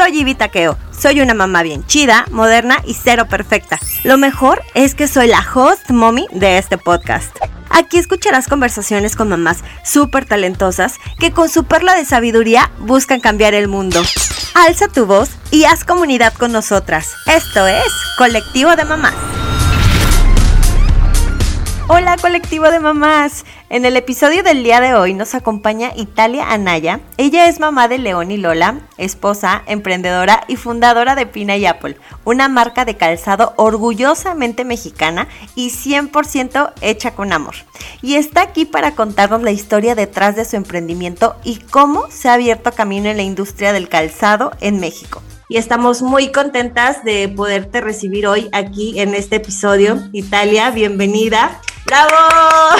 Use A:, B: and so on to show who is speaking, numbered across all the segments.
A: Soy Ivy Taqueo. Soy una mamá bien chida, moderna y cero perfecta. Lo mejor es que soy la host mommy de este podcast. Aquí escucharás conversaciones con mamás súper talentosas que con su perla de sabiduría buscan cambiar el mundo. Alza tu voz y haz comunidad con nosotras. Esto es Colectivo de Mamás. Hola colectivo de mamás. En el episodio del día de hoy nos acompaña Italia Anaya. Ella es mamá de León y Lola, esposa, emprendedora y fundadora de Pina y Apple, una marca de calzado orgullosamente mexicana y 100% hecha con amor. Y está aquí para contarnos la historia detrás de su emprendimiento y cómo se ha abierto camino en la industria del calzado en México y estamos muy contentas de poderte recibir hoy aquí en este episodio. Italia, bienvenida. ¡Bravo!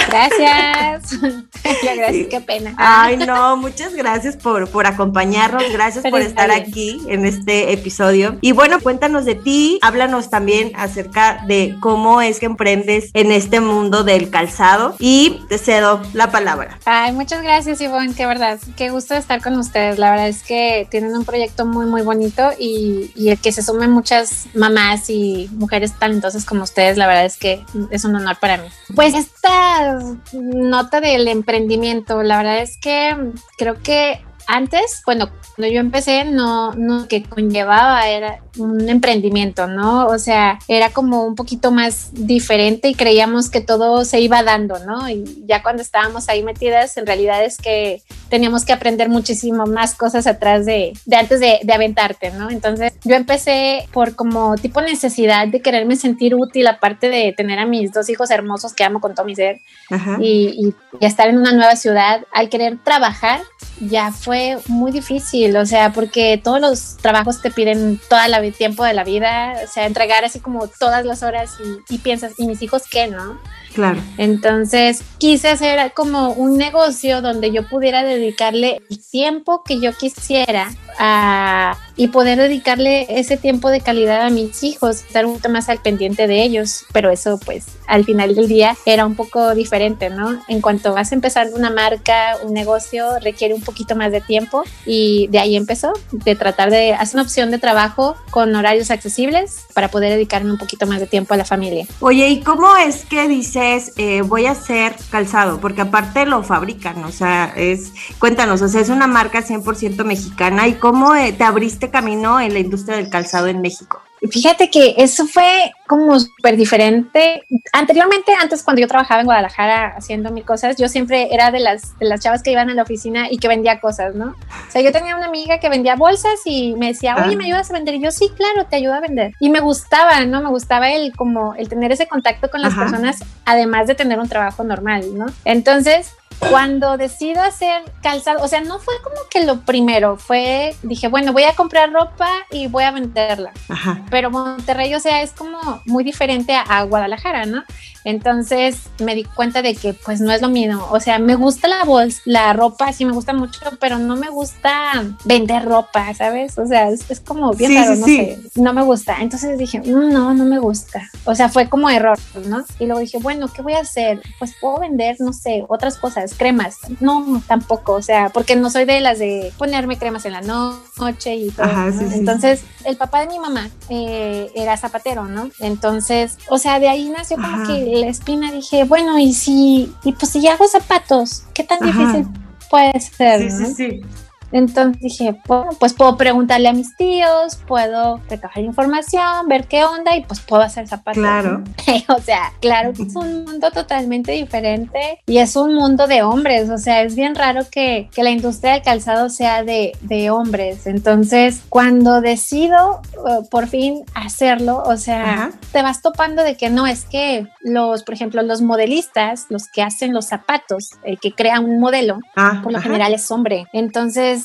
B: Gracias. gracias, qué pena.
A: Ay, no, muchas gracias por, por acompañarnos, gracias por estar aquí en este episodio. Y bueno, cuéntanos de ti, háblanos también acerca de cómo es que emprendes en este mundo del calzado y te cedo la palabra.
B: Ay, muchas gracias, Ivonne, qué verdad, qué gusto estar con ustedes. La verdad es que tienen un proyecto muy, muy bonito y, y el que se sumen muchas mamás y mujeres talentosas como ustedes, la verdad es que es un honor para mí. Pues esta nota del emprendimiento, la verdad es que creo que antes, bueno, cuando yo empecé, no, no que conllevaba era un emprendimiento, ¿no? O sea, era como un poquito más diferente y creíamos que todo se iba dando, ¿no? Y ya cuando estábamos ahí metidas, en realidad es que teníamos que aprender muchísimo más cosas atrás de, de antes de, de, aventarte, ¿no? Entonces yo empecé por como tipo necesidad de quererme sentir útil, aparte de tener a mis dos hijos hermosos que amo con todo mi ser y, y estar en una nueva ciudad, al querer trabajar, ya fue muy difícil, o sea, porque todos los trabajos te piden toda la tiempo de la vida, o sea, entregar así como todas las horas y, y piensas, ¿y mis hijos qué, no?
A: Claro.
B: Entonces quise hacer como un negocio donde yo pudiera dedicarle el tiempo que yo quisiera a, y poder dedicarle ese tiempo de calidad a mis hijos, estar un poco más al pendiente de ellos. Pero eso pues al final del día era un poco diferente, ¿no? En cuanto vas a empezar una marca, un negocio, requiere un poquito más de tiempo y de ahí empezó, de tratar de hacer una opción de trabajo con horarios accesibles para poder dedicarme un poquito más de tiempo a la familia.
A: Oye, ¿y cómo es que dice eh, voy a hacer calzado, porque aparte lo fabrican, o sea, es, cuéntanos, o sea, es una marca 100% mexicana y cómo eh, te abriste camino en la industria del calzado en México.
B: Fíjate que eso fue como súper diferente. Anteriormente, antes cuando yo trabajaba en Guadalajara haciendo mil cosas, yo siempre era de las, de las chavas que iban a la oficina y que vendía cosas, ¿no? O sea, yo tenía una amiga que vendía bolsas y me decía, oye, ¿me ayudas a vender? Y yo, sí, claro, te ayudo a vender. Y me gustaba, ¿no? Me gustaba el como el tener ese contacto con las Ajá. personas, además de tener un trabajo normal, ¿no? Entonces, cuando decido hacer calzado, o sea, no fue como que lo primero, fue, dije, bueno, voy a comprar ropa y voy a venderla. Ajá. Pero Monterrey, o sea, es como muy diferente a, a, Guadalajara, ¿no? Entonces me di cuenta de que pues no es lo mío, o sea, me gusta la bolsa, la ropa, sí me gusta mucho, pero no me gusta vender ropa, ¿sabes? O sea, es, es como bien sí, raro, sí, no sí. sé, no me gusta. Entonces dije, no, no me gusta. O sea, fue como error, ¿no? Y luego dije, bueno, ¿qué voy a hacer? Pues puedo vender, no sé, otras cosas, cremas. No, tampoco, o sea, porque no soy de las de ponerme cremas en la noche y todo. Ajá, ¿no? Entonces, el papá de mi mamá eh, era zapatero, ¿no? Entonces, o sea, de ahí nació como Ajá. que la espina. Dije, bueno, y si, y pues si hago zapatos, ¿qué tan Ajá. difícil puede ser?
A: Sí,
B: ¿no?
A: sí, sí.
B: Entonces dije, bueno, pues puedo preguntarle a mis tíos, puedo recoger información, ver qué onda y pues puedo hacer zapatos.
A: Claro.
B: o sea, claro que es un mundo totalmente diferente y es un mundo de hombres. O sea, es bien raro que, que la industria del calzado sea de, de hombres. Entonces, cuando decido uh, por fin hacerlo, o sea, Ajá. te vas topando de que no es que los, por ejemplo, los modelistas, los que hacen los zapatos, el que crea un modelo, ah, por lo ajá. general es hombre. Entonces,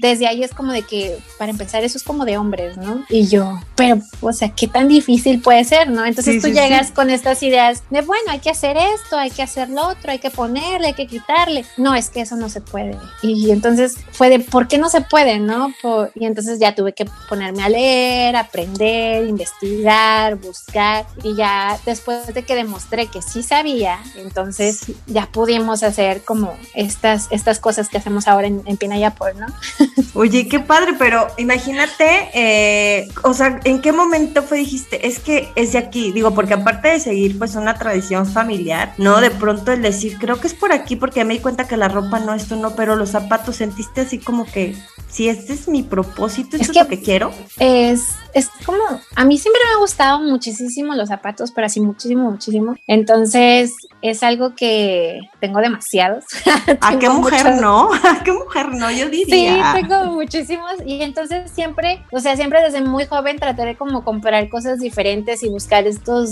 B: desde ahí es como de que, para empezar, eso es como de hombres, ¿no? Y yo, pero, o sea, ¿qué tan difícil puede ser, no? Entonces sí, tú sí, llegas sí. con estas ideas de, bueno, hay que hacer esto, hay que hacer lo otro, hay que ponerle, hay que quitarle. No, es que eso no se puede. Y entonces fue de, ¿por qué no se puede, no? Por, y entonces ya tuve que ponerme a leer, aprender, investigar, buscar. Y ya después de que demostré que sí sabía, entonces ya pudimos hacer como estas, estas cosas que hacemos ahora en, en Pinayapur, ¿no?
A: Oye, qué padre, pero imagínate, eh, o sea, ¿en qué momento fue dijiste, es que es de aquí? Digo, porque aparte de seguir pues una tradición familiar, ¿no? De pronto el decir, creo que es por aquí porque me di cuenta que la ropa no, esto no, pero los zapatos sentiste así como que, si este es mi propósito, esto es, lo que quiero.
B: Es, es como, a mí siempre me ha gustado muchísimo los zapatos, pero así muchísimo, muchísimo. Entonces, es algo que tengo demasiados.
A: ¿A qué mujer no? ¿A qué mujer no? Yo diría.
B: Sí, tengo muchísimos y entonces siempre, o sea, siempre desde muy joven traté de como comprar cosas diferentes y buscar estos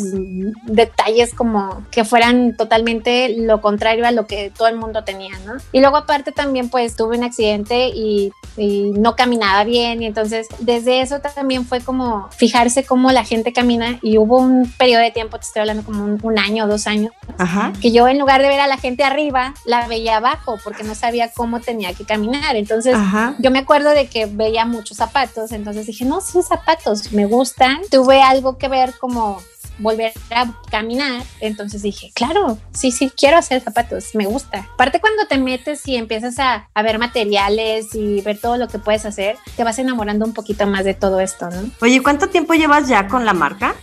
B: detalles como que fueran totalmente lo contrario a lo que todo el mundo tenía, ¿no? Y luego aparte también pues tuve un accidente y, y no caminaba bien y entonces desde eso también fue como fijarse cómo la gente camina y hubo un periodo de tiempo, te estoy hablando como un, un año o dos años, Ajá. que yo en lugar de ver a la gente arriba, la veía abajo porque no sabía cómo tenía que caminar. Entonces Ajá. yo me acuerdo de que veía muchos zapatos, entonces dije, no, sí, zapatos, me gustan. Tuve algo que ver como volver a caminar. Entonces dije, claro, sí, sí, quiero hacer zapatos, me gusta. Aparte cuando te metes y empiezas a, a, ver materiales y ver todo lo que puedes hacer, te vas enamorando un poquito más de todo esto, ¿no?
A: Oye, ¿cuánto tiempo llevas ya con la marca?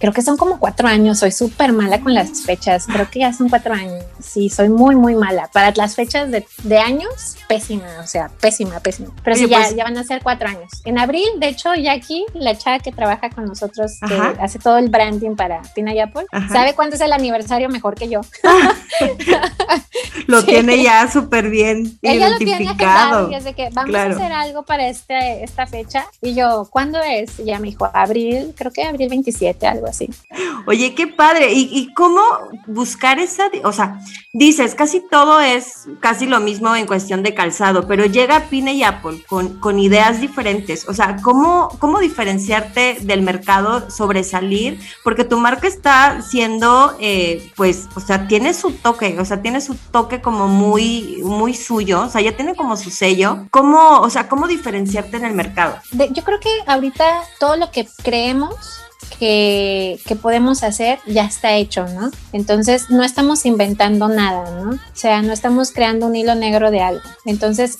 B: Creo que son como cuatro años, soy súper mala con las fechas, creo que ya son cuatro años, sí, soy muy, muy mala. Para las fechas de, de años, pésima, o sea, pésima, pésima. Pero Oye, sí, ya, pues... ya, van a ser cuatro años. En abril, de hecho, ya aquí, la chava que trabaja con nosotros, que Ajá. hace todo el branding para Pina y Apple, Ajá. sabe cuándo es el aniversario mejor que yo.
A: lo sí. tiene ya súper bien
B: Ella identificado. Lo tiene desde que vamos claro. a hacer algo para este, esta fecha. Y yo, ¿cuándo es? Y ella me dijo, abril, creo que abril 27, algo así.
A: Oye, qué padre. ¿Y, y cómo buscar esa, o sea, dices, casi todo es casi lo mismo en cuestión de calzado, pero llega Pine y Apple con, con ideas diferentes. O sea, ¿cómo, ¿cómo diferenciarte del mercado, sobresalir? Porque tu marca está siendo, eh, pues, o sea, tiene su toque, o sea, tiene su toque como muy, muy suyo, o sea, ya tiene como su sello. ¿Cómo, o sea, cómo diferenciarte en el mercado?
B: De, yo creo que ahorita todo lo que creemos que, podemos hacer ya está hecho, ¿no? Entonces no estamos inventando nada, ¿no? O sea, no estamos creando un hilo negro de algo. Entonces,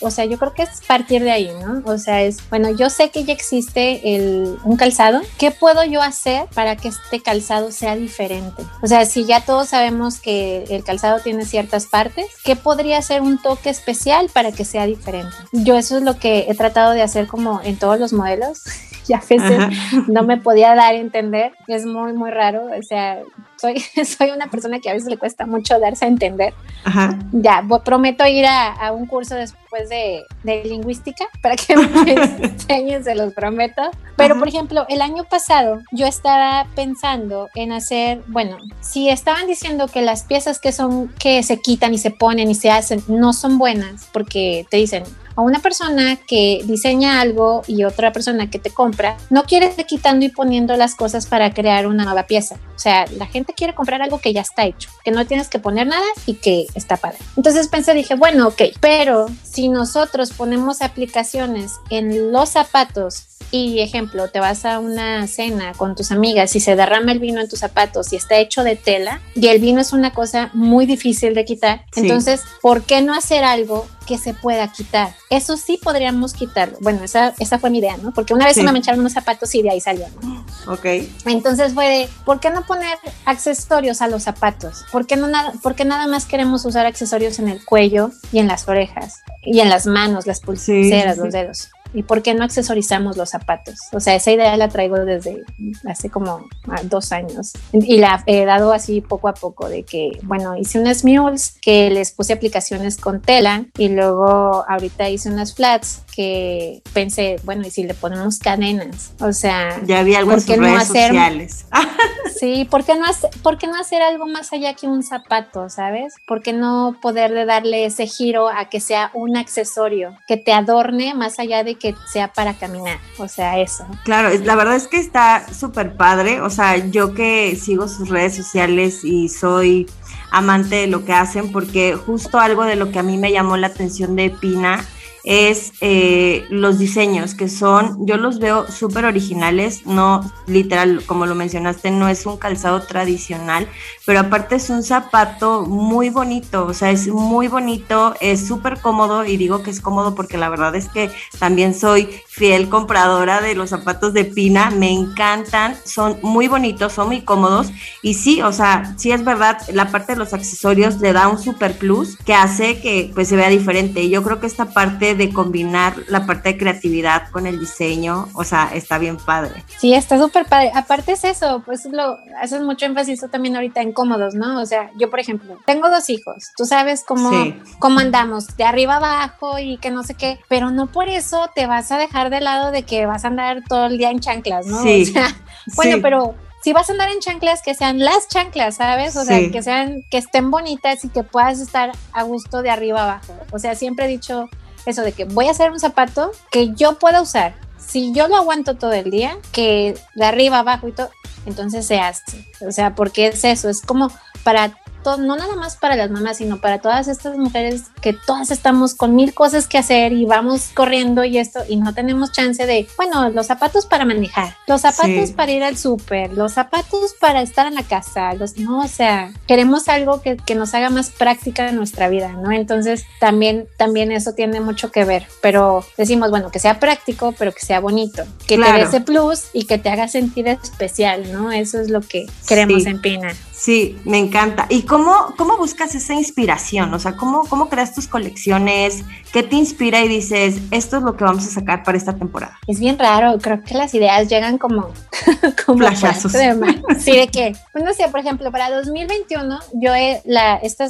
B: o sea, yo creo que es partir de ahí, ¿no? O sea, es, bueno, yo sé que ya existe el, un calzado, ¿qué puedo yo hacer para que este calzado sea diferente? O sea, si ya todos sabemos que el calzado tiene ciertas partes, ¿qué podría ser un toque especial para que sea diferente? Yo eso es lo que he tratado de hacer como en todos los modelos y a veces Ajá. no me podía dar a entender, es muy, muy raro, o sea, soy, soy una persona que a veces le cuesta mucho darse a entender. Ajá. Ya, prometo ir a, a, un curso después de, de lingüística para que me enseñen, se los prometo. Pero, Ajá. por ejemplo, el año pasado yo estaba pensando en hacer, bueno, si estaban diciendo que las piezas que son, que se quitan y se ponen y se hacen no son buenas, porque te dicen, a una persona que diseña algo y otra persona que te compra, no quiere estar quitando y poniendo las cosas para crear una nueva pieza. O sea, la gente quiere comprar algo que ya está hecho, que no tienes que poner nada y que está padre. Entonces pensé, dije, bueno, ok, pero si nosotros ponemos aplicaciones en los zapatos y ejemplo, te vas a una cena con tus amigas y se derrama el vino en tus zapatos y está hecho de tela y el vino es una cosa muy difícil de quitar, sí. entonces, ¿por qué no hacer algo que se pueda quitar? Eso sí podríamos quitarlo. Bueno, esa, esa fue mi idea, ¿no? Porque una vez sí. me echaron unos zapatos y de ahí salió, ¿no?
A: Ok.
B: Entonces fue de, ¿por qué no poner accesorios a los zapatos? ¿Por qué, no nada, ¿Por qué nada más queremos usar accesorios en el cuello y en las orejas? Y en las manos, las pulseras, sí, los dedos. ¿Y por qué no accesorizamos los zapatos? O sea, esa idea la traigo desde hace como ah, dos años y la he dado así poco a poco de que, bueno, hice unas mules que les puse aplicaciones con tela y luego ahorita hice unas flats que pensé, bueno, ¿y si le ponemos cadenas? O sea,
A: ya había algo en sus redes no hacer, sociales.
B: sí, ¿por qué, no hacer, ¿por qué no hacer algo más allá que un zapato, sabes? ¿Por qué no poder de darle ese giro a que sea un accesorio que te adorne más allá de que sea para caminar, o sea, eso.
A: Claro, la verdad es que está súper padre, o sea, yo que sigo sus redes sociales y soy amante de lo que hacen, porque justo algo de lo que a mí me llamó la atención de Pina es eh, los diseños, que son, yo los veo súper originales, no literal, como lo mencionaste, no es un calzado tradicional, pero aparte es un zapato muy bonito, o sea, es muy bonito, es súper cómodo y digo que es cómodo porque la verdad es que también soy fiel compradora de los zapatos de Pina, me encantan, son muy bonitos, son muy cómodos y sí, o sea, sí es verdad, la parte de los accesorios le da un super plus que hace que pues se vea diferente. Y yo creo que esta parte de combinar la parte de creatividad con el diseño, o sea, está bien padre.
B: Sí, está súper padre. Aparte es eso, pues lo haces mucho énfasis tú también ahorita en cómodos, ¿no? O sea, yo por ejemplo, tengo dos hijos, tú sabes cómo, cómo andamos, de arriba abajo y que no sé qué, pero no por eso te vas a dejar de lado de que vas a andar todo el día en chanclas, ¿no?
A: Sí.
B: O sea, bueno, pero si vas a andar en chanclas, que sean las chanclas, ¿sabes? O sea, que sean, que estén bonitas y que puedas estar a gusto de arriba abajo. O sea, siempre he dicho eso de que voy a hacer un zapato que yo pueda usar. Si yo lo aguanto todo el día, que de arriba abajo y todo, entonces se hace. O sea, porque es eso, es como para no nada más para las mamás, sino para todas estas mujeres que todas estamos con mil cosas que hacer y vamos corriendo y esto y no tenemos chance de, bueno, los zapatos para manejar, los zapatos para ir al súper, los zapatos para estar en la casa, los, no, o sea, queremos algo que, que nos haga más práctica en nuestra vida, ¿no? Entonces también, también eso tiene mucho que ver, pero decimos, bueno, que sea práctico, pero que sea bonito, que te dé ese plus y que te haga sentir especial, ¿no? Eso es lo que queremos en Pina.
A: Sí, me encanta. ¿Y cómo, cómo buscas esa inspiración? O sea, ¿cómo, ¿cómo creas tus colecciones? ¿Qué te inspira y dices, esto es lo que vamos a sacar para esta temporada?
B: Es bien raro, creo que las ideas llegan como... como
A: Flashazos.
B: sí, de qué. Pues no sé, por ejemplo, para 2021 yo he, la, esta,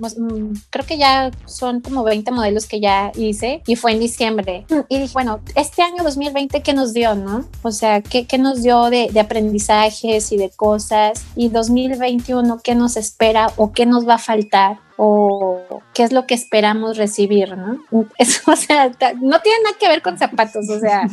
B: pues, mm, creo que ya son como 20 modelos que ya hice y fue en diciembre. Y dije, bueno, este año 2020, ¿qué nos dio, no? O sea, ¿qué, qué nos dio de, de aprendizajes y de cosas? Y 2021 qué nos espera o qué nos va a faltar o qué es lo que esperamos recibir, ¿no? Eso, o sea, no tiene nada que ver con zapatos, o sea,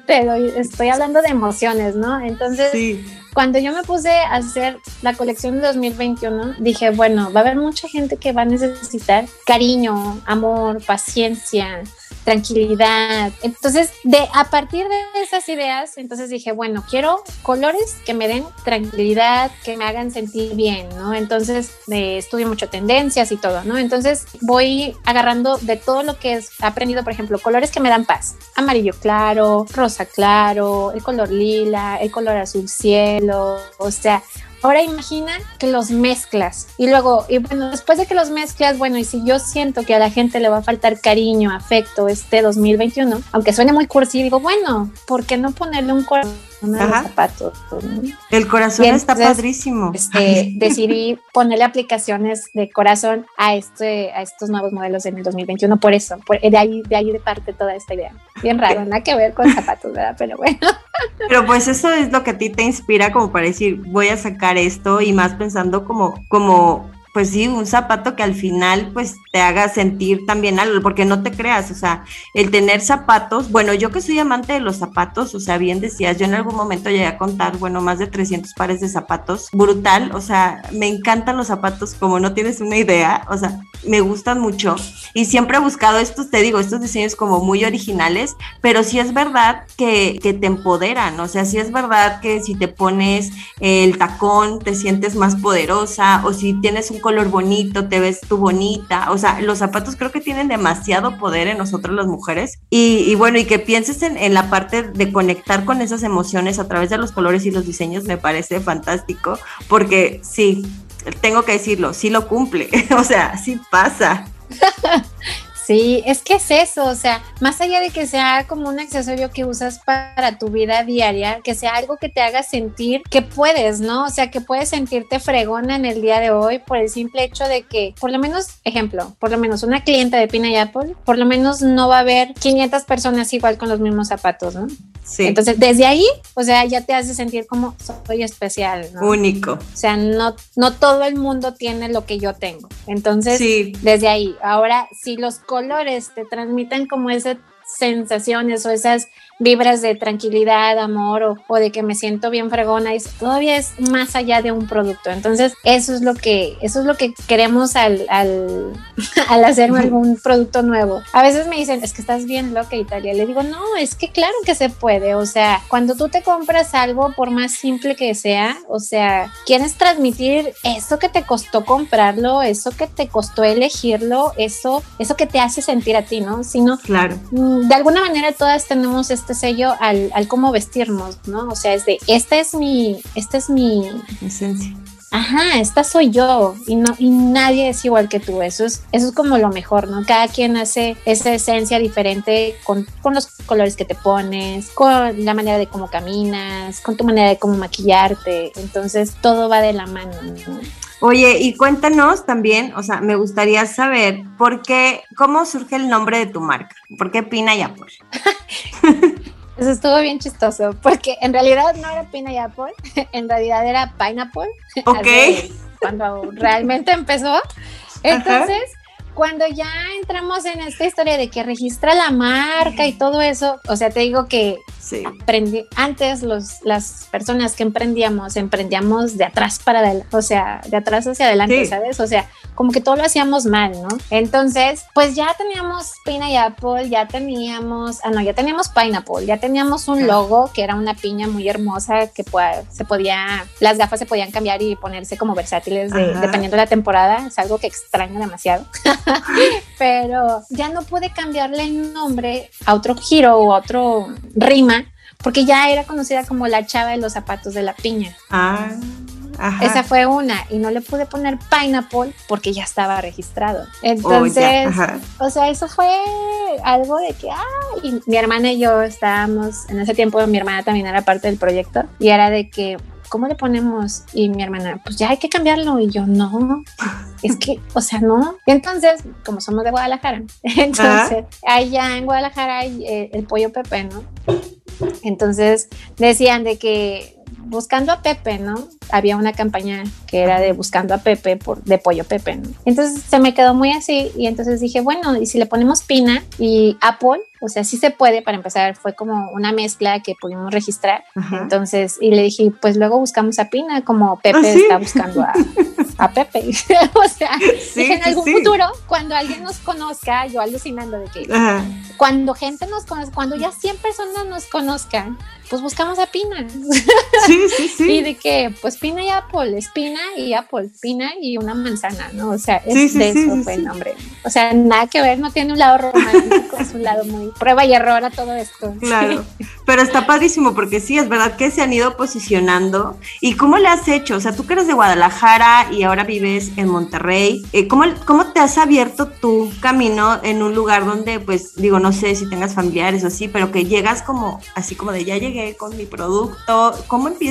B: te estoy hablando de emociones, ¿no? Entonces, cuando yo me puse a hacer la colección de 2021, dije, bueno, va a haber mucha gente que va a necesitar cariño, amor, paciencia, tranquilidad. Entonces, de a partir de esas ideas, entonces dije, bueno, quiero colores que me den tranquilidad, que me hagan sentir bien, ¿no? Entonces, estudio mucho tendencias y todo, ¿no? Entonces, voy agarrando de todo lo que he aprendido, por ejemplo, colores que me dan paz. Amarillo claro, rosa claro, el color lila, el color azul cielo, o sea, Ahora imagina que los mezclas y luego, y bueno, después de que los mezclas, bueno, y si yo siento que a la gente le va a faltar cariño, afecto este 2021, aunque suene muy cursi, digo, bueno, ¿por qué no ponerle un corazón a los zapatos?
A: El corazón está padrísimo.
B: Este, decidí ponerle aplicaciones de corazón a, este, a estos nuevos modelos en el 2021, por eso, de, ahí, de ahí de parte toda esta idea. Bien raro, nada que ver con zapatos, ¿verdad? Pero bueno.
A: Pero pues eso es lo que a ti te inspira como para decir, voy a sacar esto y más pensando como, como pues sí, un zapato que al final pues te haga sentir también algo, porque no te creas, o sea, el tener zapatos, bueno, yo que soy amante de los zapatos, o sea, bien decías, yo en algún momento llegué a contar, bueno, más de 300 pares de zapatos, brutal, o sea, me encantan los zapatos, como no tienes una idea, o sea, me gustan mucho y siempre he buscado estos, te digo, estos diseños como muy originales, pero sí es verdad que, te empoderan, o sea, sí es verdad que si te pones el tacón te sientes más poderosa o si tienes un color bonito, te ves tú bonita. O sea, los zapatos creo que tienen demasiado poder en nosotros las mujeres. Y, bueno, y que pienses en, en, la parte de conectar con esas emociones a través de los colores y los diseños me parece fantástico, porque sí, tengo que decirlo, sí lo cumple. o sea, sí pasa.
B: Sí, es que es eso, o sea, más allá de que sea como un accesorio que usas para tu vida diaria, que sea algo que te haga sentir que puedes, ¿no? O sea, que puedes sentirte fregona en el día de hoy por el simple hecho de que, por lo menos, ejemplo, por lo menos una clienta de Pina y Apple, por lo menos no va a haber 500 personas igual con los mismos zapatos, ¿no? Sí. Entonces, desde ahí, o sea, ya te hace sentir como soy especial, ¿no?
A: Único.
B: O sea, no, no todo el mundo tiene lo que yo tengo. Entonces, desde ahí, ahora, si los colores te transmiten como ese sensaciones o esas vibras de tranquilidad, amor o, de que me siento bien fregona, y todavía es más allá de un producto. Entonces, eso es lo que, eso es lo que queremos al, al, al hacer algún producto nuevo. A veces me dicen, es que estás bien loca, Italia. Le digo, no, es que claro que se puede. O sea, cuando tú te compras algo, por más simple que sea, o sea, quieres transmitir eso que te costó comprarlo, eso que te costó elegirlo, eso, eso que te hace sentir a ti, ¿no? Sino,
A: claro.
B: Mm, de alguna manera todas tenemos este sello al, al cómo vestirnos, ¿no? O sea, es de, esta es mi, esta es mi
A: esencia.
B: Ajá, esta soy yo y no y nadie es igual que tú. Eso es eso es como lo mejor, ¿no? Cada quien hace esa esencia diferente con, con los colores que te pones, con la manera de cómo caminas, con tu manera de cómo maquillarte. Entonces todo va de la mano. ¿no?
A: Oye, y cuéntanos también, o sea, me gustaría saber por qué, cómo surge el nombre de tu marca, por qué Pina y Apple.
B: Eso estuvo bien chistoso, porque en realidad no era Pina y Apple, en realidad era Pineapple.
A: Ok.
B: Cuando realmente empezó. Entonces, cuando ya entramos en esta historia de que registra la marca y todo eso, o sea, te digo que aprendí, antes los, las personas que emprendíamos, emprendíamos de atrás para adelante, o sea, de atrás hacia adelante, ¿sabes? O sea, como que todo lo hacíamos mal, ¿no? Entonces, pues ya teníamos Pina y Apple, ya teníamos, ah, no, ya teníamos Pineapple, ya teníamos un logo que era una piña muy hermosa que se podía, las gafas se podían cambiar y ponerse como versátiles dependiendo de la temporada, es algo que extraño demasiado. Pero ya no pude cambiarle el nombre a otro giro o a otro rima porque ya era conocida como la chava de los zapatos de la piña.
A: Ah.
B: Esa fue una y no le pude poner pineapple porque ya estaba registrado. Entonces, o sea, eso fue algo de que, ah, y mi hermana y yo estábamos, en ese tiempo mi hermana también era parte del proyecto y era de que, ¿cómo le ponemos? Y mi hermana, pues ya hay que cambiarlo. Y yo, no, es que, o sea, no. Y entonces, como somos de Guadalajara, entonces allá en Guadalajara hay eh, el pollo Pepe, ¿no? Entonces decían de que buscando a Pepe, ¿no? Había una campaña que era de buscando a Pepe por, de pollo Pepe, ¿no? Entonces se me quedó muy así y entonces dije, bueno, y si le ponemos Pina y Apple, o sea, sí se puede, para empezar, fue como una mezcla que pudimos registrar. Entonces, y le dije, pues luego buscamos a Pina, como Pepe ¿Ah, está buscando a, a Pepe. o sea, dije, en algún futuro, cuando alguien nos conozca, yo alucinando de que cuando gente nos conozca, cuando ya 100 personas nos conozcan, pues buscamos a Pina.
A: Sí, sí, sí.
B: y de que, pues Pina y Apple, es Pina y Apple, Pina y una manzana, ¿no? O sea, es de eso fue el nombre. O sea, nada que ver, no tiene un lado romántico, es un lado muy prueba y error a todo esto.
A: Claro, pero está padrísimo porque sí, es verdad que se han ido posicionando. ¿Y cómo le has hecho? O sea, tú que eres de Guadalajara y ahora vives en Monterrey, eh, ¿cómo, ¿cómo te has abierto tu camino en un lugar donde, pues, digo, no sé si tengas familiares o así, pero que llegas como, así como de ya llegué con mi producto, ¿cómo empiezas?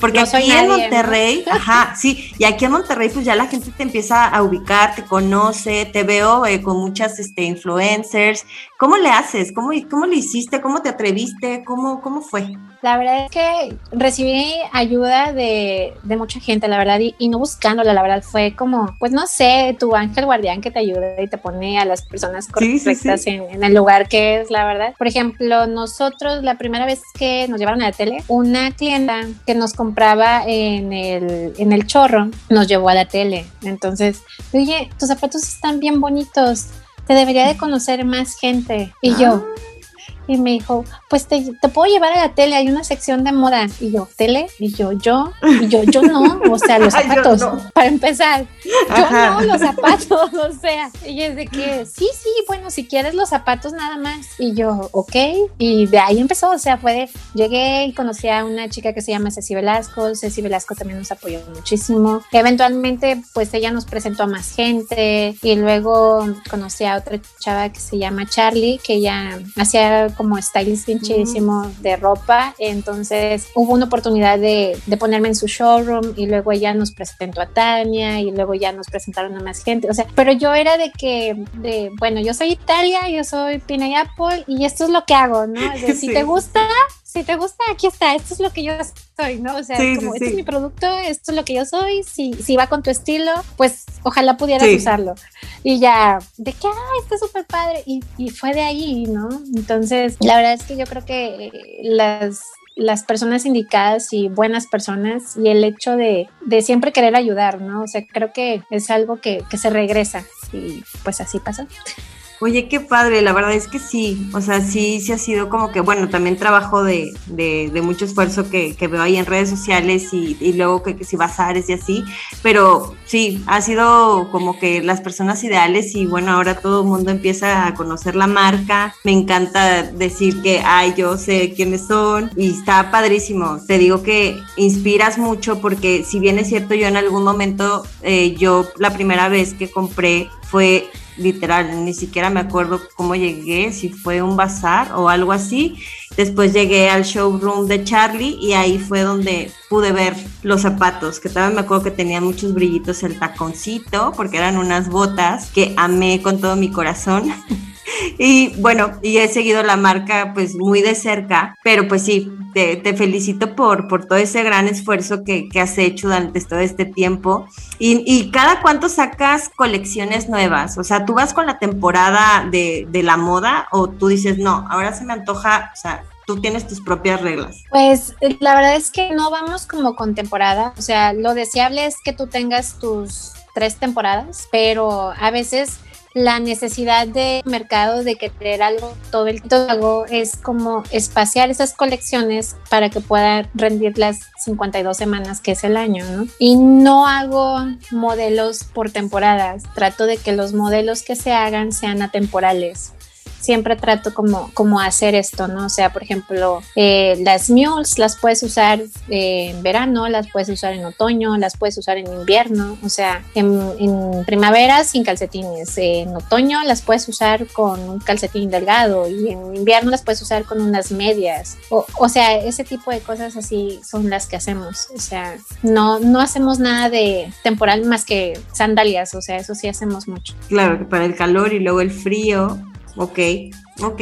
A: Porque aquí en Monterrey, ajá, sí, y aquí en Monterrey, pues ya la gente te empieza a ubicar, te conoce, te veo eh, con muchas este, influencers. ¿Cómo le haces? ¿Cómo, cómo le hiciste? ¿Cómo te atreviste? ¿Cómo, cómo fue?
B: La verdad es que recibí ayuda de, de mucha gente, la verdad, y, no buscándola, la verdad fue como, pues no sé, tu ángel guardián que te ayuda y te pone a las personas correctas En, en, el lugar que es, la verdad. Por ejemplo, nosotros la primera vez que nos llevaron a la tele, una clienta que nos compraba en el, en el chorro nos llevó a la tele. Entonces, oye, tus zapatos están bien bonitos te debería de conocer más gente. Y yo, ah y me dijo, pues te, te, puedo llevar a la tele, hay una sección de moda. Y yo, ¿tele? Y yo, yo, y yo, yo no, o sea, los zapatos, para empezar. Yo no, los zapatos, o sea. Y es de que, sí, sí, bueno, si quieres los zapatos nada más. Y yo, ok. Y de ahí empezó, o sea, fue de, llegué y conocí a una chica que se llama Ceci Velasco. Ceci Velasco también nos apoyó muchísimo. Eventualmente, pues ella nos presentó a más gente. Y luego conocí a otra chava que se llama Charlie, que ella hacía como stylist bien de ropa. Entonces hubo una oportunidad de, de, ponerme en su showroom y luego ella nos presentó a Tania y luego ya nos presentaron a más gente. O sea, pero yo era de que, de, bueno, yo soy Italia, yo soy Pina y Apple y esto es lo que hago, ¿no? si te gusta, si te gusta, aquí está, esto es lo que yo soy, ¿no? O sea, como este es mi producto, esto es lo que yo soy, si, si va con tu estilo, pues ojalá pudieras usarlo. Y ya, de que, ah, está súper padre, y, y fue de ahí, ¿no? Entonces, la verdad es que yo creo que las las personas indicadas y buenas personas y el hecho de, de, siempre querer ayudar, ¿no? O sea, creo que es algo que, que se regresa y pues así pasa.
A: Oye, qué padre, la verdad es que sí, o sea, sí, sí ha sido como que, bueno, también trabajo de, de, mucho esfuerzo que, que, veo ahí en redes sociales y, y luego que, que si bazares y así, pero sí, ha sido como que las personas ideales y bueno, ahora todo el mundo empieza a conocer la marca, me encanta decir que, ay, yo sé quiénes son y está padrísimo, te digo que inspiras mucho porque si bien es cierto, yo en algún momento, eh, yo la primera vez que compré fue literal, ni siquiera me acuerdo cómo llegué, si fue un bazar o algo así. Después llegué al showroom de Charlie y ahí fue donde pude ver los zapatos, que también me acuerdo que tenían muchos brillitos el taconcito, porque eran unas botas que amé con todo mi corazón. y bueno, y he seguido la marca pues muy de cerca, pero pues sí, te, felicito por, por todo ese gran esfuerzo que, que has hecho durante todo este tiempo. Y, y, cada cuánto sacas colecciones nuevas, o sea, tú vas con la temporada de, de la moda o tú dices, no, ahora se me antoja, o sea, tú tienes tus propias reglas?
B: Pues la verdad es que no vamos como con temporada, o sea, lo deseable es que tú tengas tus tres temporadas, pero a veces la necesidad de mercado de querer algo todo el tiempo es como espaciar esas colecciones para que pueda rendir las 52 semanas que es el año, ¿no? Y no hago modelos por temporadas, trato de que los modelos que se hagan sean atemporales siempre trato como, como hacer esto, ¿no? O sea, por ejemplo, eh, las mules las puedes usar eh, en verano, las puedes usar en otoño, las puedes usar en invierno, o sea, en, en, primavera sin calcetines, en otoño las puedes usar con un calcetín delgado y en invierno las puedes usar con unas medias, o, o sea, ese tipo de cosas así son las que hacemos, o sea, no, no hacemos nada de temporal más que sandalias, o sea, eso sí hacemos mucho.
A: Claro, que para el calor y luego el frío, Ok, ok.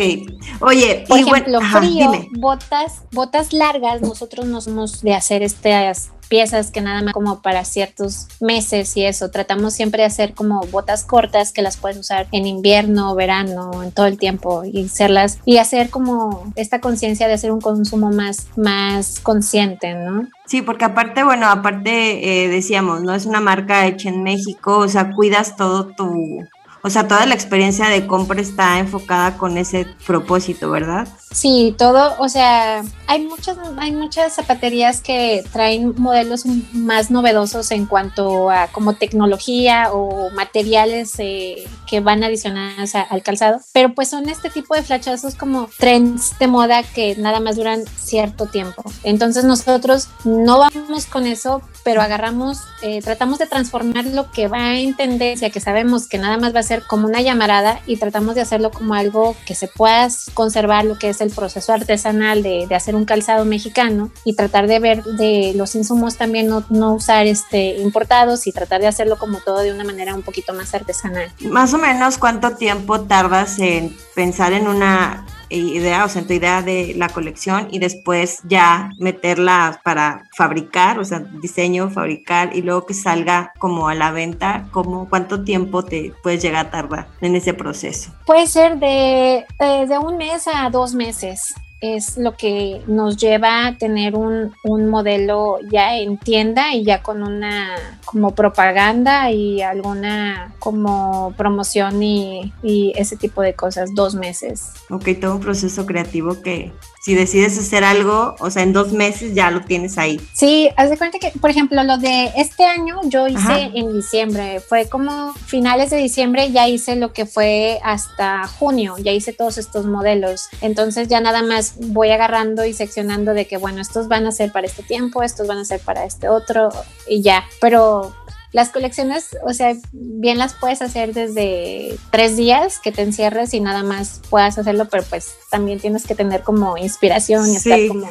A: Oye,
B: por ejemplo, frío, botas, botas largas, nosotros no somos de hacer estas piezas que nada más como para ciertos meses y eso. Tratamos siempre de hacer como botas cortas que las puedes usar en invierno, verano, en todo el tiempo y hacerlas y hacer como esta conciencia de hacer un consumo más, más consciente, ¿no?
A: Sí, porque aparte, bueno, aparte eh, decíamos, ¿no? Es una marca hecha en México, o sea, cuidas todo tu, o sea, toda la experiencia de compra está enfocada con ese propósito, ¿verdad?
B: Sí, todo, o sea, hay muchas, hay muchas zapaterías que traen modelos más novedosos en cuanto a como tecnología o materiales eh, que van adicionados a, al calzado, pero pues son este tipo de flachazos como trends de moda que nada más duran cierto tiempo. Entonces nosotros no vamos con eso, pero agarramos, eh, tratamos de transformar lo que va en tendencia, que sabemos que nada más va a ser como una llamarada y tratamos de hacerlo como algo que se pueda conservar lo que es el proceso artesanal de, de hacer un calzado mexicano y tratar de ver de los insumos también no, no, usar este importados y tratar de hacerlo como todo de una manera un poquito más artesanal.
A: Más o menos cuánto tiempo tardas en pensar en una idea, o sea, tu idea de la colección y después ya meterla para fabricar, o sea, diseño, fabricar y luego que salga como a la venta, como cuánto tiempo te puedes llegar a tardar en ese proceso?
B: Puede ser de, eh, de un mes a dos meses es lo que nos lleva a tener un, un, modelo ya en tienda y ya con una como propaganda y alguna como promoción y, y ese tipo de cosas, dos meses.
A: Ok, todo un proceso creativo que si decides hacer algo, o sea, en dos meses ya lo tienes ahí.
B: Sí, haz de cuenta que, por ejemplo, lo de este año yo hice Ajá. en diciembre, fue como finales de diciembre, ya hice lo que fue hasta junio, ya hice todos estos modelos. Entonces ya nada más voy agarrando y seccionando de que, bueno, estos van a ser para este tiempo, estos van a ser para este otro y ya. Pero las colecciones, o sea, bien las puedes hacer desde tres días que te encierres y nada más puedas hacerlo, pero pues también tienes que tener como inspiración y estar como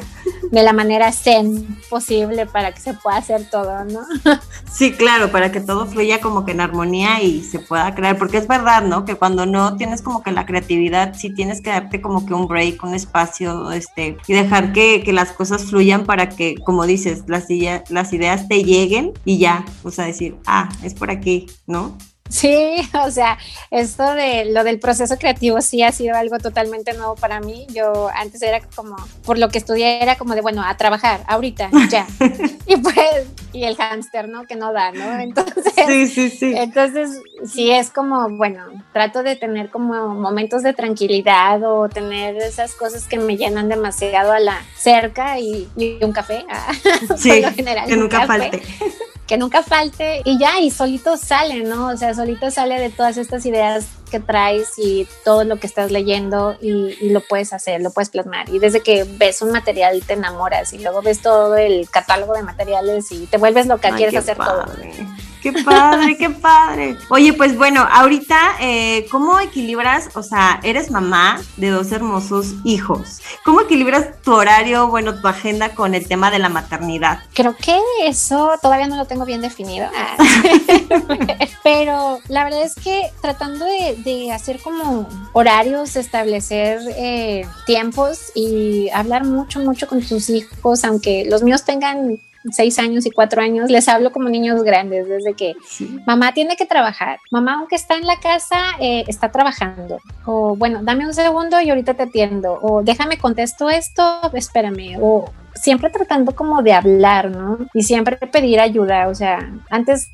B: de la manera zen posible para que se pueda hacer todo, ¿no?
A: Sí, claro, para que todo fluya como que en armonía y se pueda crear, porque es verdad, ¿no? Que cuando no tienes como que la creatividad, sí tienes que darte como que un break, un espacio, este, y dejar que, que las cosas fluyan para que, como dices, las, las ideas te lleguen y ya, o sea, decir, ah, es por aquí, ¿no?
B: Sí, o sea, esto de lo del proceso creativo sí ha sido algo totalmente nuevo para mí. Yo antes era como, por lo que estudié era como de, bueno, a trabajar, ahorita, ya. y pues, y el hámster, ¿no? Que no da, ¿no? Entonces, sí, sí, sí. Entonces, sí es como, bueno, trato de tener como momentos de tranquilidad o tener esas cosas que me llenan demasiado a la cerca y, un café.
A: sí, que nunca falte
B: que nunca falte y ya, y solito sale, ¿no? O sea, solito sale de todas estas ideas que traes y todo lo que estás leyendo y, lo puedes hacer, lo puedes plasmar. Y desde que ves un material te enamoras y luego ves todo el catálogo de materiales y te vuelves lo que quieres hacer todo.
A: Qué padre, qué padre. Oye, pues bueno, ahorita, eh, ¿cómo equilibras? O sea, eres mamá de dos hermosos hijos. ¿Cómo equilibras tu horario, bueno, tu agenda con el tema de la maternidad?
B: Creo que eso todavía no lo tengo bien definido. Ah. Pero la verdad es que tratando de, hacer como horarios, establecer eh, tiempos y hablar mucho, mucho con tus hijos, aunque los míos tengan seis años y cuatro años, les hablo como niños grandes, desde que mamá tiene que trabajar, mamá aunque está en la casa, eh, está trabajando, o bueno, dame un segundo y ahorita te atiendo, o déjame contesto esto, espérame, o siempre tratando como de hablar, ¿no? Y siempre pedir ayuda, o sea, antes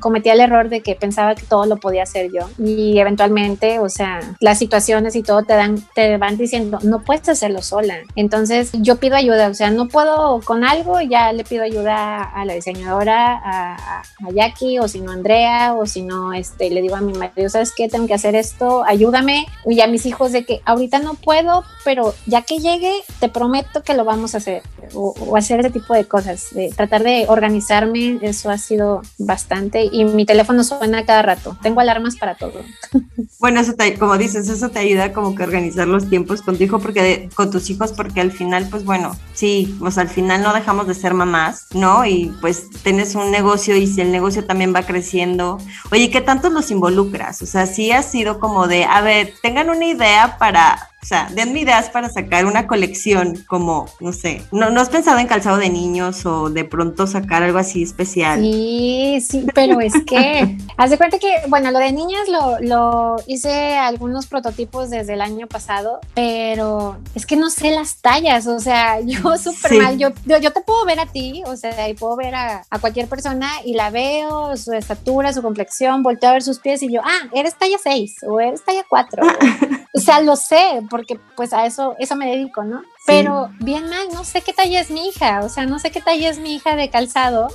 B: cometía el error de que pensaba que todo lo podía hacer yo y eventualmente, o sea, las situaciones y todo te dan, te van diciendo, no puedes hacerlo sola. Entonces yo pido ayuda, o sea, no puedo con algo, ya le pido ayuda a la diseñadora, a, a Jackie, o si no Andrea, o si no, este, le digo a mi marido, ¿sabes qué? Tengo que hacer esto, ayúdame. Y a mis hijos de que ahorita no puedo, pero ya que llegue, te prometo que lo vamos a hacer o, hacer ese tipo de cosas, de tratar de organizarme, eso ha sido bastante y mi teléfono suena cada rato, tengo alarmas para todo.
A: Bueno, eso te, como dices, eso te ayuda como que organizar los tiempos con tu hijo, porque con tus hijos, porque al final, pues bueno, sí, pues al final no dejamos de ser mamás, ¿no? Y pues tienes un negocio y si el negocio también va creciendo, oye, ¿qué tanto los involucras? O sea, sí ha sido como de, a ver, tengan una idea para o sea, denme ideas para sacar una colección como, no sé, ¿no, ¿no has pensado en calzado de niños o de pronto sacar algo así especial?
B: Sí, sí, pero es que, haz de cuenta que, bueno, lo de niñas lo, lo hice algunos prototipos desde el año pasado, pero es que no sé las tallas, o sea, yo súper mal, yo, yo, te puedo ver a ti, o sea, y puedo ver a, a cualquier persona y la veo, su estatura, su complexión, volteo a ver sus pies y yo, ah, eres talla 6 o eres talla 4. o sea, lo sé, porque pues a eso, eso me dedico, ¿no? Pero bien mal, no sé qué talla es mi hija, o sea, no sé qué talla es mi hija de calzado,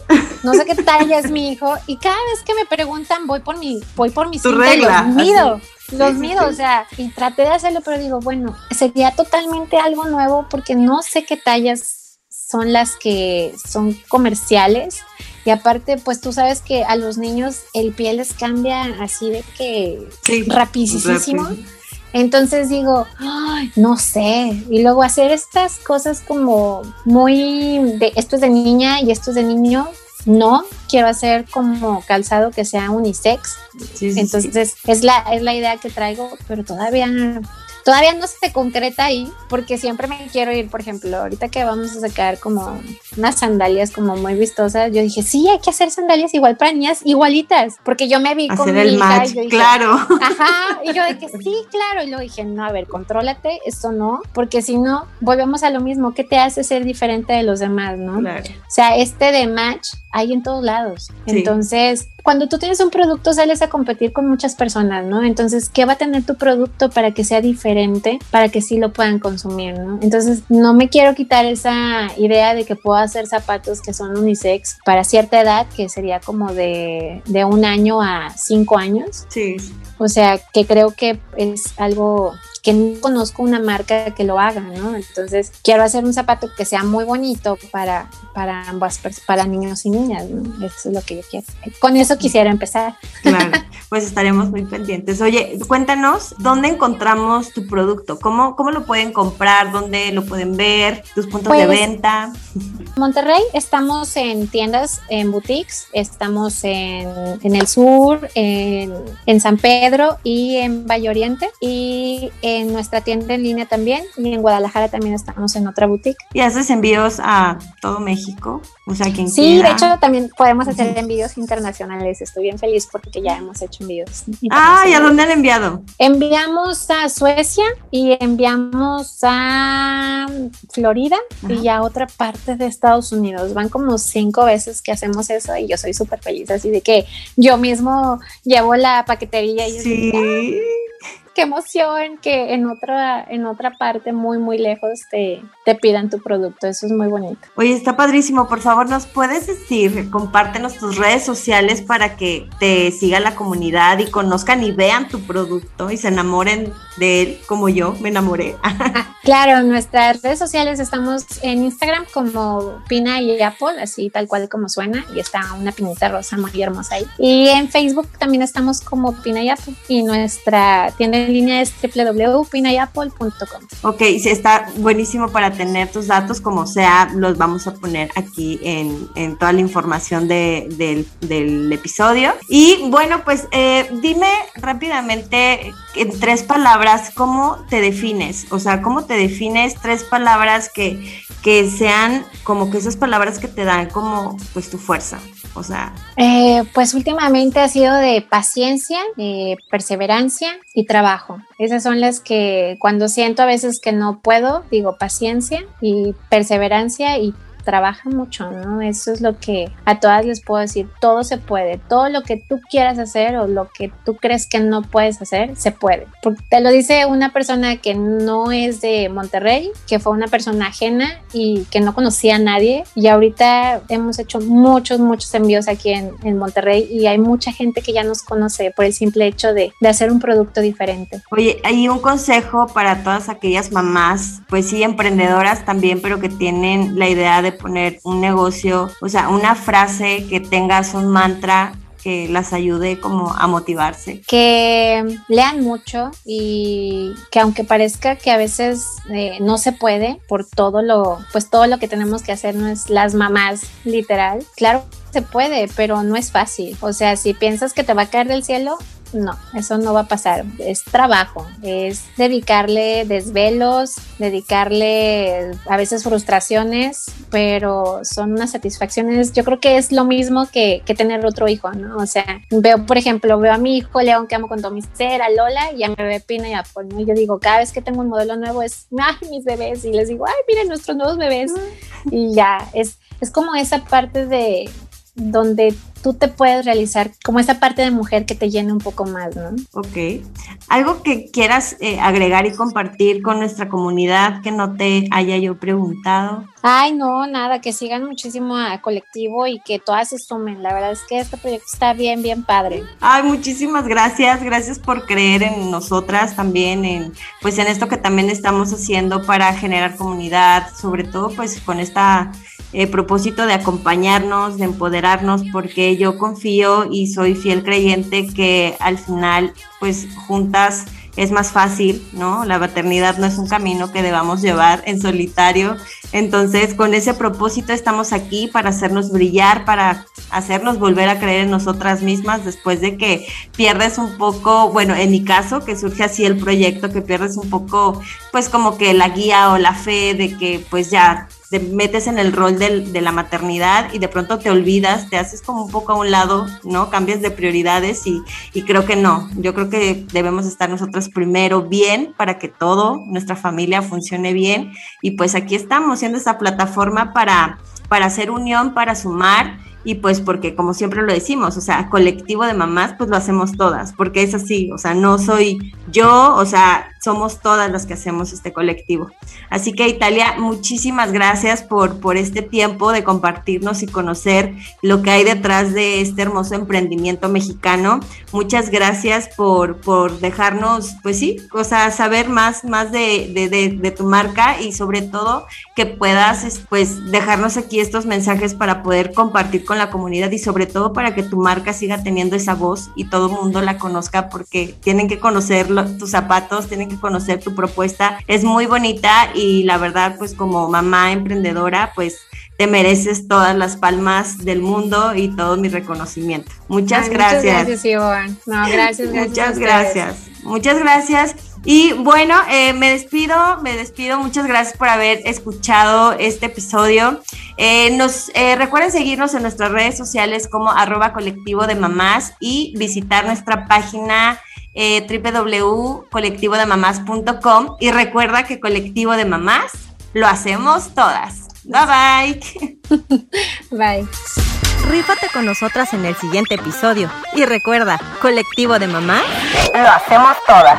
B: no sé qué talla es mi hijo, y cada vez que me preguntan voy por mi, voy por mi cinta y los mido, los mido, o sea, y traté de hacerlo, pero digo, bueno, sería totalmente algo nuevo porque no sé qué tallas son las que son comerciales. Y aparte, pues tú sabes que a los niños el piel les cambia así de que rapidísimo. Entonces digo, no sé. Y luego hacer estas cosas como muy de esto es de niña y esto es de niño. No, quiero hacer como calzado que sea unisex. Entonces Es, la, es la idea que traigo, pero todavía Todavía no se concreta ahí porque siempre me quiero ir, por ejemplo, ahorita que vamos a sacar como unas sandalias como muy vistosas, yo dije, sí, hay que hacer sandalias igual para niñas, igualitas, porque yo me vi
A: con mi hija y yo dije, claro.
B: Ajá, y yo de que sí, claro, y luego dije, no, a ver, contrólate, esto no, porque si no, volvemos a lo mismo, ¿qué te hace ser diferente de los demás, no? Claro. O sea, este de match hay en todos lados. Entonces, cuando tú tienes un producto, sales a competir con muchas personas, ¿no? Entonces, ¿qué va a tener tu producto para que sea diferente, para que sí lo puedan consumir, ¿no? Entonces, no me quiero quitar esa idea de que puedo hacer zapatos que son unisex para cierta edad, que sería como de, de un año a cinco años.
A: Sí.
B: O sea, que creo que es algo que no conozco una marca que lo haga, ¿no? Entonces quiero hacer un zapato que sea muy bonito para, para ambas, para niños y niñas, ¿no? Eso es lo que yo quiero. Con eso quisiera empezar.
A: Claro, pues estaremos muy pendientes. Oye, cuéntanos, ¿dónde encontramos tu producto? ¿Cómo, cómo lo pueden comprar? ¿Dónde lo pueden ver? ¿Tus puntos de pues, venta?
B: Monterrey estamos en tiendas, en boutiques, estamos en, en el sur, en, en, San Pedro y en Valle Oriente y en nuestra tienda en línea también y en Guadalajara también estamos en otra boutique.
A: ¿Y haces envíos a todo México? O sea, quien
B: Sí, de hecho también podemos hacer envíos internacionales. Estoy bien feliz porque ya hemos hecho envíos.
A: Ah, ¿y a dónde han enviado?
B: Enviamos a Suecia y enviamos a Florida y a otra parte de Estados Unidos. Van como cinco veces que hacemos eso y yo soy súper feliz, así de que yo mismo llevo la paquetería y
A: sí
B: qué emoción que en otra, en otra parte muy, muy lejos te, te pidan tu producto. Eso es muy bonito.
A: Oye, está padrísimo. Por favor, ¿nos puedes decir, compártenos tus redes sociales para que te siga la comunidad y conozcan y vean tu producto y se enamoren de él como yo me enamoré?
B: claro, en nuestras redes sociales estamos en Instagram como Pina y Apple, así tal cual como suena, y está una pinita rosa muy hermosa ahí. Y en Facebook también estamos como Pina y Apple y nuestra tienda en línea es www.pinayapple.com.
A: Ok, sí, está buenísimo para tener tus datos, como sea, los vamos a poner aquí en, en toda la información de, del, del, episodio. Y bueno, pues eh, dime rápidamente en tres palabras cómo te defines, o sea, cómo te defines tres palabras que, que sean como que esas palabras que te dan como pues tu fuerza. O sea.
B: Eh, pues últimamente ha sido de paciencia, perseverancia y trabajo. Esas son las que cuando siento a veces que no puedo, digo paciencia y perseverancia y trabaja mucho, ¿no? Eso es lo que a todas les puedo decir, todo se puede, todo lo que tú quieras hacer o lo que tú crees que no puedes hacer, se puede. Porque te lo dice una persona que no es de Monterrey, que fue una persona ajena y que no conocía a nadie y ahorita hemos hecho muchos, muchos envíos aquí en, en Monterrey y hay mucha gente que ya nos conoce por el simple hecho de, de hacer un producto diferente.
A: Oye, hay un consejo para todas aquellas mamás, pues sí, emprendedoras también, pero que tienen la idea de poner un negocio, o sea, una frase que tengas un mantra que las ayude como a motivarse.
B: Que lean mucho y que aunque parezca que a veces eh, no se puede por todo lo, pues todo lo que tenemos que hacer no es las mamás literal. Claro, se puede, pero no es fácil. O sea, si piensas que te va a caer del cielo, no, eso no va a pasar. Es trabajo, es dedicarle desvelos, dedicarle a veces frustraciones, pero son unas satisfacciones. Yo creo que es lo mismo que, tener otro hijo, ¿no? O sea, veo, por ejemplo, veo a mi hijo León que amo con todo mi ser, a Lola y a mi bebé Pina y a Paul, ¿no? Y yo digo, cada vez que tengo un modelo nuevo es, ay, mis bebés, y les digo, ay, miren nuestros nuevos bebés. Y ya, es, es como esa parte de, donde tú te puedes realizar como esa parte de mujer que te llena un poco más, ¿no?
A: Ok. ¿Algo que quieras eh, agregar y compartir con nuestra comunidad que no te haya yo preguntado?
B: Ay, no, nada, que sigan muchísimo a colectivo y que todas se sumen. La verdad es que este proyecto está bien, bien padre.
A: Ay, muchísimas gracias. Gracias por creer en nosotras también, en pues en esto que también estamos haciendo para generar comunidad, sobre todo pues con esta eh, propósito de acompañarnos, de empoderarnos, porque yo confío y soy fiel creyente que al final, pues juntas es más fácil, ¿no? La maternidad no es un camino que debamos llevar en solitario. Entonces, con ese propósito estamos aquí para hacernos brillar, para hacernos volver a creer en nosotras mismas después de que pierdes un poco, bueno, en mi caso, que surge así el proyecto, que pierdes un poco, pues como que la guía o la fe de que pues ya te metes en el rol de la maternidad y de pronto te olvidas, te haces como un poco a un lado, ¿no? Cambias de prioridades y, y creo que no. Yo creo que debemos estar nosotros primero bien para que todo, nuestra familia funcione bien. Y pues aquí estamos, siendo esta plataforma para, para hacer unión, para sumar y pues porque como siempre lo decimos, o sea, colectivo de mamás, pues lo hacemos todas, porque es así, o sea, no soy yo, o sea, somos todas las que hacemos este colectivo. Así que Italia, muchísimas gracias por, por este tiempo de compartirnos y conocer lo que hay detrás de este hermoso emprendimiento mexicano. Muchas gracias por, por dejarnos, pues sí, o sea, saber más, más de, de, tu marca y sobre todo que puedas pues dejarnos aquí estos mensajes para poder compartir con la comunidad y sobre todo para que tu marca siga teniendo esa voz y todo el mundo la conozca porque tienen que conocer tus zapatos, tienen que conocer tu propuesta. Es muy bonita y la verdad pues como mamá emprendedora pues te mereces todas las palmas del mundo y todo mi reconocimiento. Muchas gracias. Muchas
B: gracias, Iván. No, gracias,
A: gracias. Muchas gracias. Muchas gracias. Y bueno, eh, me despido, me despido. Muchas gracias por haber escuchado este episodio. Eh, nos eh, recuerden seguirnos en nuestras redes sociales como arroba colectivo de mamás y visitar nuestra página www.colectivodemamás.com y recuerda que colectivo de mamás lo hacemos todas. Bye bye.
B: Bye.
A: Rífate con nosotras en el siguiente episodio. Y recuerda, colectivo de mamá, lo hacemos todas.